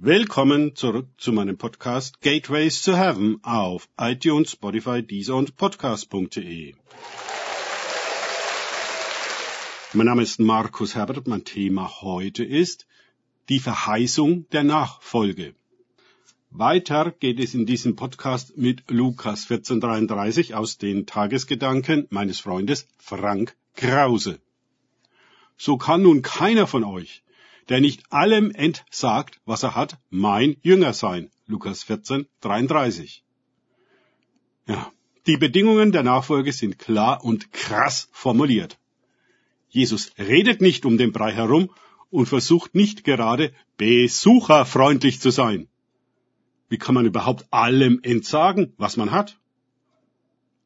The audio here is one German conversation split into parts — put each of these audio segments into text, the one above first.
Willkommen zurück zu meinem Podcast Gateways to Heaven auf iTunes, Spotify, Deezer und Podcast.de. Mein Name ist Markus Herbert. Mein Thema heute ist die Verheißung der Nachfolge. Weiter geht es in diesem Podcast mit Lukas 1433 aus den Tagesgedanken meines Freundes Frank Krause. So kann nun keiner von euch, der nicht allem entsagt, was er hat, mein Jünger sein. Lukas 14, 33. Ja, die Bedingungen der Nachfolge sind klar und krass formuliert. Jesus redet nicht um den Brei herum und versucht nicht gerade besucherfreundlich zu sein. Wie kann man überhaupt allem entsagen, was man hat?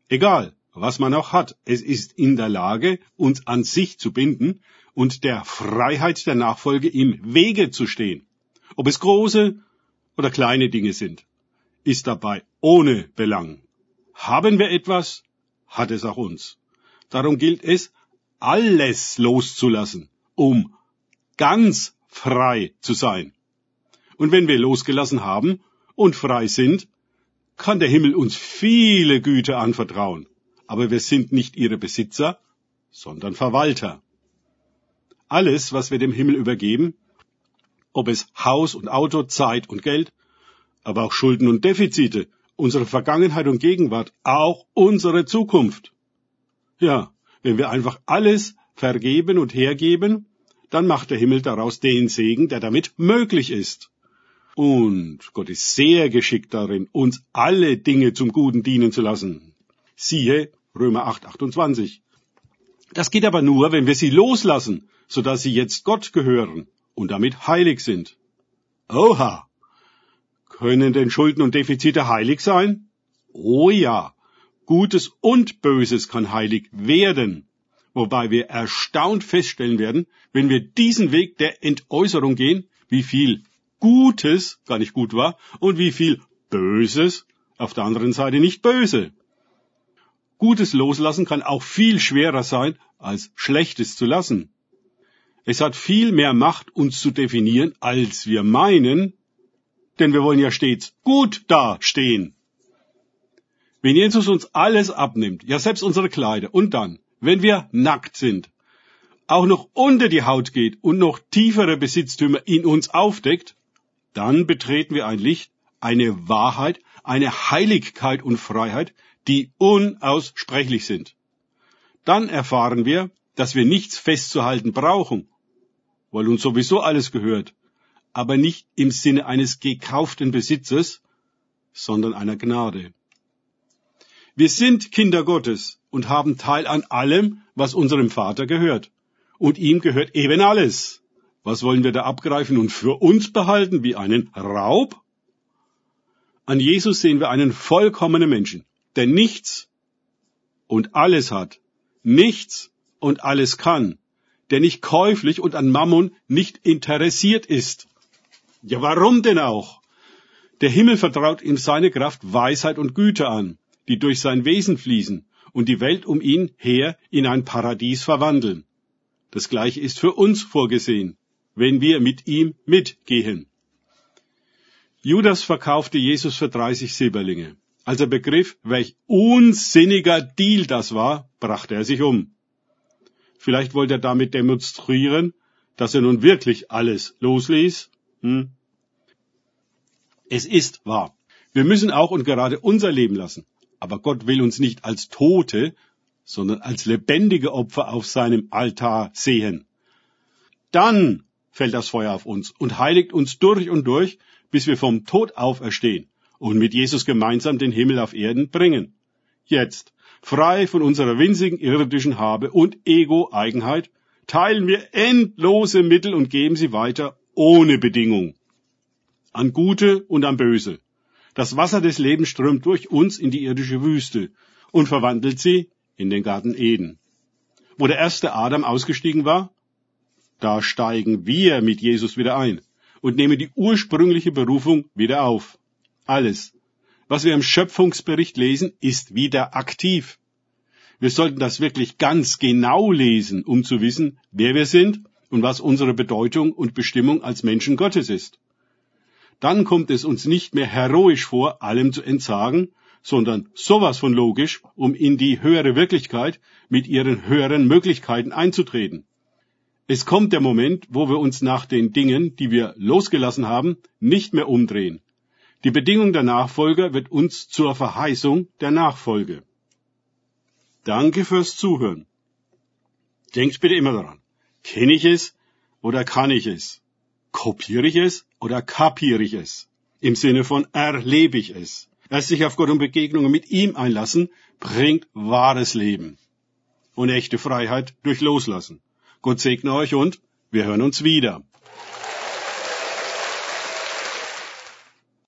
Egal, was man auch hat, es ist in der Lage, uns an sich zu binden und der Freiheit der Nachfolge im Wege zu stehen. Ob es große oder kleine Dinge sind, ist dabei ohne Belang. Haben wir etwas, hat es auch uns. Darum gilt es, alles loszulassen, um ganz frei zu sein. Und wenn wir losgelassen haben und frei sind, kann der Himmel uns viele Güter anvertrauen. Aber wir sind nicht ihre Besitzer, sondern Verwalter alles, was wir dem Himmel übergeben, ob es Haus und Auto, Zeit und Geld, aber auch Schulden und Defizite, unsere Vergangenheit und Gegenwart, auch unsere Zukunft. Ja, wenn wir einfach alles vergeben und hergeben, dann macht der Himmel daraus den Segen, der damit möglich ist. Und Gott ist sehr geschickt darin, uns alle Dinge zum Guten dienen zu lassen. Siehe Römer 8, 28. Das geht aber nur, wenn wir sie loslassen, so dass sie jetzt Gott gehören und damit heilig sind. Oha! Können denn Schulden und Defizite heilig sein? Oh ja! Gutes und Böses kann heilig werden, wobei wir erstaunt feststellen werden, wenn wir diesen Weg der Entäußerung gehen, wie viel Gutes gar nicht gut war und wie viel Böses auf der anderen Seite nicht böse. Gutes loslassen kann auch viel schwerer sein, als Schlechtes zu lassen. Es hat viel mehr Macht, uns zu definieren, als wir meinen, denn wir wollen ja stets gut dastehen. Wenn Jesus uns alles abnimmt, ja selbst unsere Kleider, und dann, wenn wir nackt sind, auch noch unter die Haut geht und noch tiefere Besitztümer in uns aufdeckt, dann betreten wir ein Licht, eine Wahrheit, eine Heiligkeit und Freiheit, die unaussprechlich sind. Dann erfahren wir, dass wir nichts festzuhalten brauchen weil uns sowieso alles gehört, aber nicht im Sinne eines gekauften Besitzes, sondern einer Gnade. Wir sind Kinder Gottes und haben Teil an allem, was unserem Vater gehört. Und ihm gehört eben alles. Was wollen wir da abgreifen und für uns behalten wie einen Raub? An Jesus sehen wir einen vollkommenen Menschen, der nichts und alles hat, nichts und alles kann, der nicht käuflich und an Mammon nicht interessiert ist. Ja, warum denn auch? Der Himmel vertraut ihm seine Kraft, Weisheit und Güte an, die durch sein Wesen fließen und die Welt um ihn her in ein Paradies verwandeln. Das gleiche ist für uns vorgesehen, wenn wir mit ihm mitgehen. Judas verkaufte Jesus für 30 Silberlinge. Als er begriff, welch unsinniger Deal das war, brachte er sich um. Vielleicht wollte er damit demonstrieren, dass er nun wirklich alles losließ. Hm? Es ist wahr. Wir müssen auch und gerade unser Leben lassen. Aber Gott will uns nicht als Tote, sondern als lebendige Opfer auf seinem Altar sehen. Dann fällt das Feuer auf uns und heiligt uns durch und durch, bis wir vom Tod auferstehen und mit Jesus gemeinsam den Himmel auf Erden bringen. Jetzt, frei von unserer winzigen irdischen Habe und Ego-Eigenheit, teilen wir endlose Mittel und geben sie weiter ohne Bedingung. An Gute und an Böse. Das Wasser des Lebens strömt durch uns in die irdische Wüste und verwandelt sie in den Garten Eden. Wo der erste Adam ausgestiegen war, da steigen wir mit Jesus wieder ein und nehmen die ursprüngliche Berufung wieder auf. Alles, was wir im Schöpfungsbericht lesen, ist wieder aktiv. Wir sollten das wirklich ganz genau lesen, um zu wissen, wer wir sind und was unsere Bedeutung und Bestimmung als Menschen Gottes ist. dann kommt es uns nicht mehr heroisch vor, allem zu entsagen, sondern sowas von logisch, um in die höhere Wirklichkeit mit ihren höheren Möglichkeiten einzutreten. Es kommt der Moment, wo wir uns nach den Dingen, die wir losgelassen haben, nicht mehr umdrehen. Die Bedingung der Nachfolger wird uns zur Verheißung der Nachfolge. Danke fürs Zuhören. Denkt bitte immer daran. Kenne ich es oder kann ich es? Kopiere ich es oder kapiere ich es? Im Sinne von erlebe ich es. Erst sich auf Gott und Begegnungen mit ihm einlassen, bringt wahres Leben und echte Freiheit durch Loslassen. Gott segne euch und wir hören uns wieder.